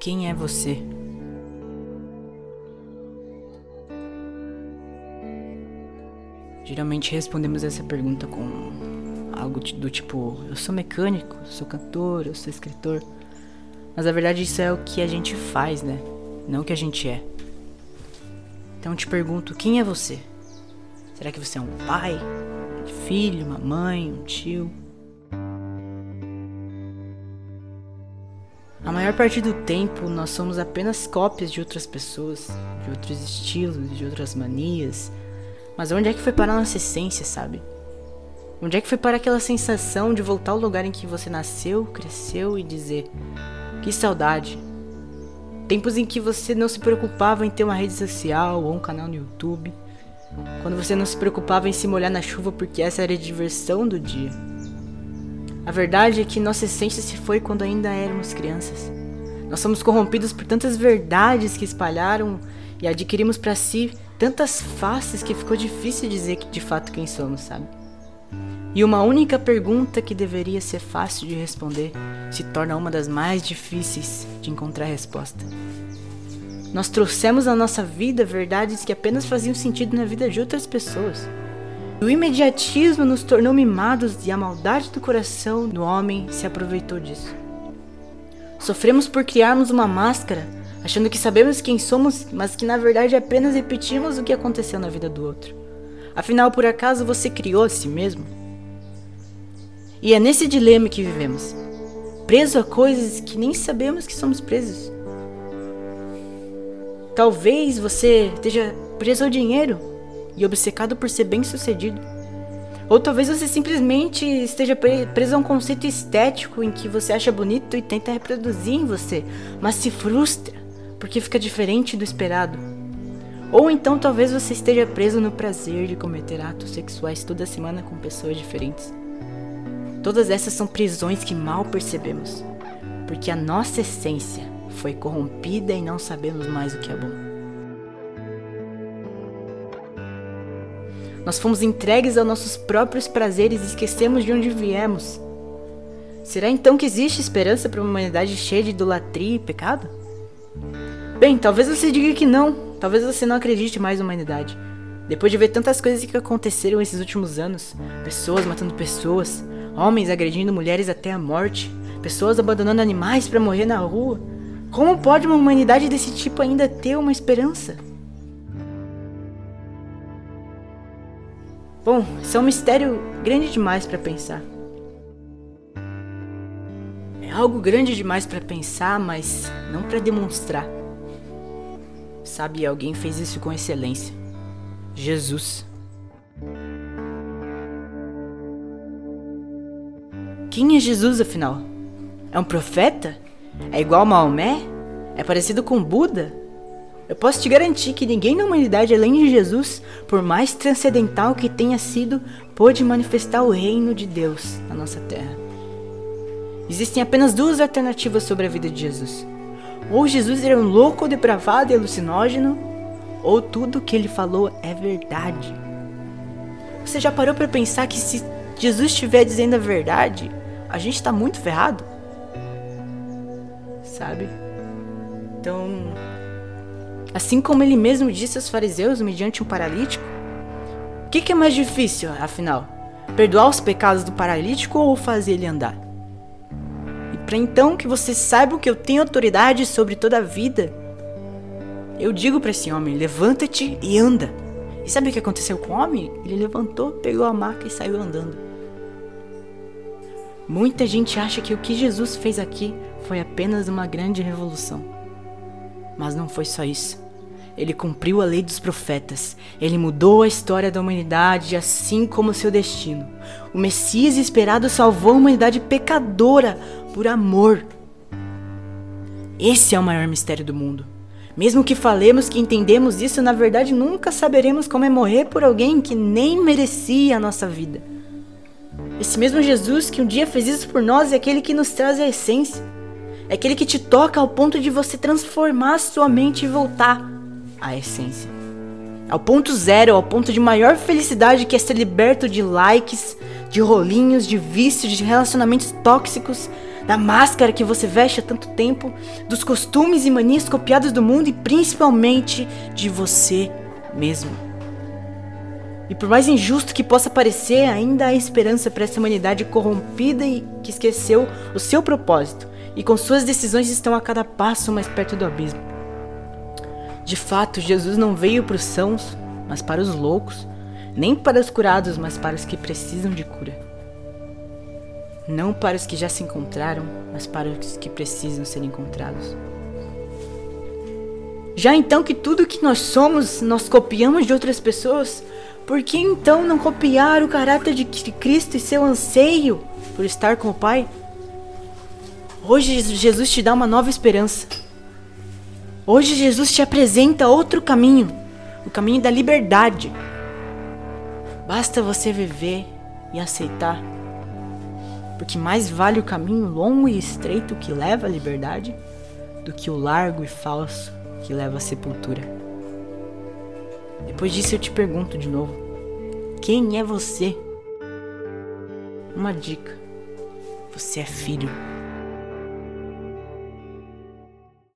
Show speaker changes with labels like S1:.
S1: Quem é você? Geralmente respondemos essa pergunta com algo do tipo: eu sou mecânico, sou cantor, eu sou escritor. Mas na verdade isso é o que a gente faz, né? Não o que a gente é. Então eu te pergunto: quem é você? Será que você é um pai, um filho, uma mãe, um tio? A maior parte do tempo nós somos apenas cópias de outras pessoas, de outros estilos, de outras manias. Mas onde é que foi parar nossa essência, sabe? Onde é que foi parar aquela sensação de voltar ao lugar em que você nasceu, cresceu e dizer: Que saudade! Tempos em que você não se preocupava em ter uma rede social ou um canal no YouTube. Quando você não se preocupava em se molhar na chuva porque essa era a diversão do dia. A verdade é que nossa essência se foi quando ainda éramos crianças. Nós somos corrompidos por tantas verdades que espalharam e adquirimos para si tantas faces que ficou difícil dizer de fato quem somos, sabe? E uma única pergunta que deveria ser fácil de responder se torna uma das mais difíceis de encontrar resposta. Nós trouxemos à nossa vida verdades que apenas faziam sentido na vida de outras pessoas. O imediatismo nos tornou mimados e a maldade do coração do homem se aproveitou disso. Sofremos por criarmos uma máscara, achando que sabemos quem somos, mas que na verdade apenas repetimos o que aconteceu na vida do outro. Afinal, por acaso você criou a si mesmo? E é nesse dilema que vivemos, preso a coisas que nem sabemos que somos presos. Talvez você esteja preso ao dinheiro e obcecado por ser bem-sucedido. Ou talvez você simplesmente esteja preso a um conceito estético em que você acha bonito e tenta reproduzir em você, mas se frustra porque fica diferente do esperado. Ou então talvez você esteja preso no prazer de cometer atos sexuais toda semana com pessoas diferentes. Todas essas são prisões que mal percebemos, porque a nossa essência foi corrompida e não sabemos mais o que é bom. Nós fomos entregues aos nossos próprios prazeres e esquecemos de onde viemos. Será então que existe esperança para uma humanidade cheia de idolatria e pecado? Bem, talvez você diga que não, talvez você não acredite mais na humanidade. Depois de ver tantas coisas que aconteceram esses últimos anos, pessoas matando pessoas, homens agredindo mulheres até a morte, pessoas abandonando animais para morrer na rua. Como pode uma humanidade desse tipo ainda ter uma esperança? Bom, isso é um mistério grande demais para pensar. É algo grande demais para pensar, mas não para demonstrar. Sabe, alguém fez isso com excelência. Jesus. Quem é Jesus, afinal? É um profeta? É igual a Maomé? É parecido com Buda? Eu posso te garantir que ninguém na humanidade além de Jesus, por mais transcendental que tenha sido, pôde manifestar o reino de Deus na nossa terra. Existem apenas duas alternativas sobre a vida de Jesus. Ou Jesus era um louco, depravado e alucinógeno, ou tudo o que ele falou é verdade. Você já parou para pensar que se Jesus estiver dizendo a verdade, a gente tá muito ferrado. Sabe? Então, assim como ele mesmo disse aos fariseus mediante um paralítico, o que, que é mais difícil, afinal? Perdoar os pecados do paralítico ou fazer ele andar? E para então que vocês saibam que eu tenho autoridade sobre toda a vida, eu digo para esse homem: levanta-te e anda. E sabe o que aconteceu com o homem? Ele levantou, pegou a maca e saiu andando. Muita gente acha que o que Jesus fez aqui foi apenas uma grande revolução. Mas não foi só isso. Ele cumpriu a lei dos profetas. Ele mudou a história da humanidade, assim como seu destino. O Messias esperado salvou a humanidade pecadora por amor. Esse é o maior mistério do mundo. Mesmo que falemos que entendemos isso, na verdade nunca saberemos como é morrer por alguém que nem merecia a nossa vida. Esse mesmo Jesus que um dia fez isso por nós é aquele que nos traz a essência. É aquele que te toca ao ponto de você transformar sua mente e voltar à essência. Ao ponto zero, ao ponto de maior felicidade que é ser liberto de likes, de rolinhos, de vícios, de relacionamentos tóxicos, da máscara que você veste há tanto tempo, dos costumes e manias copiados do mundo e principalmente de você mesmo. E por mais injusto que possa parecer, ainda há esperança para essa humanidade corrompida e que esqueceu o seu propósito e com suas decisões estão a cada passo mais perto do abismo. De fato, Jesus não veio para os sãos, mas para os loucos, nem para os curados, mas para os que precisam de cura. Não para os que já se encontraram, mas para os que precisam ser encontrados. Já então que tudo que nós somos nós copiamos de outras pessoas, por que então não copiar o caráter de Cristo e seu anseio por estar com o Pai? Hoje Jesus te dá uma nova esperança. Hoje Jesus te apresenta outro caminho, o caminho da liberdade. Basta você viver e aceitar. Porque mais vale o caminho longo e estreito que leva à liberdade do que o largo e falso que leva à sepultura. Depois disso eu te pergunto de novo: quem é você? Uma dica: você é filho.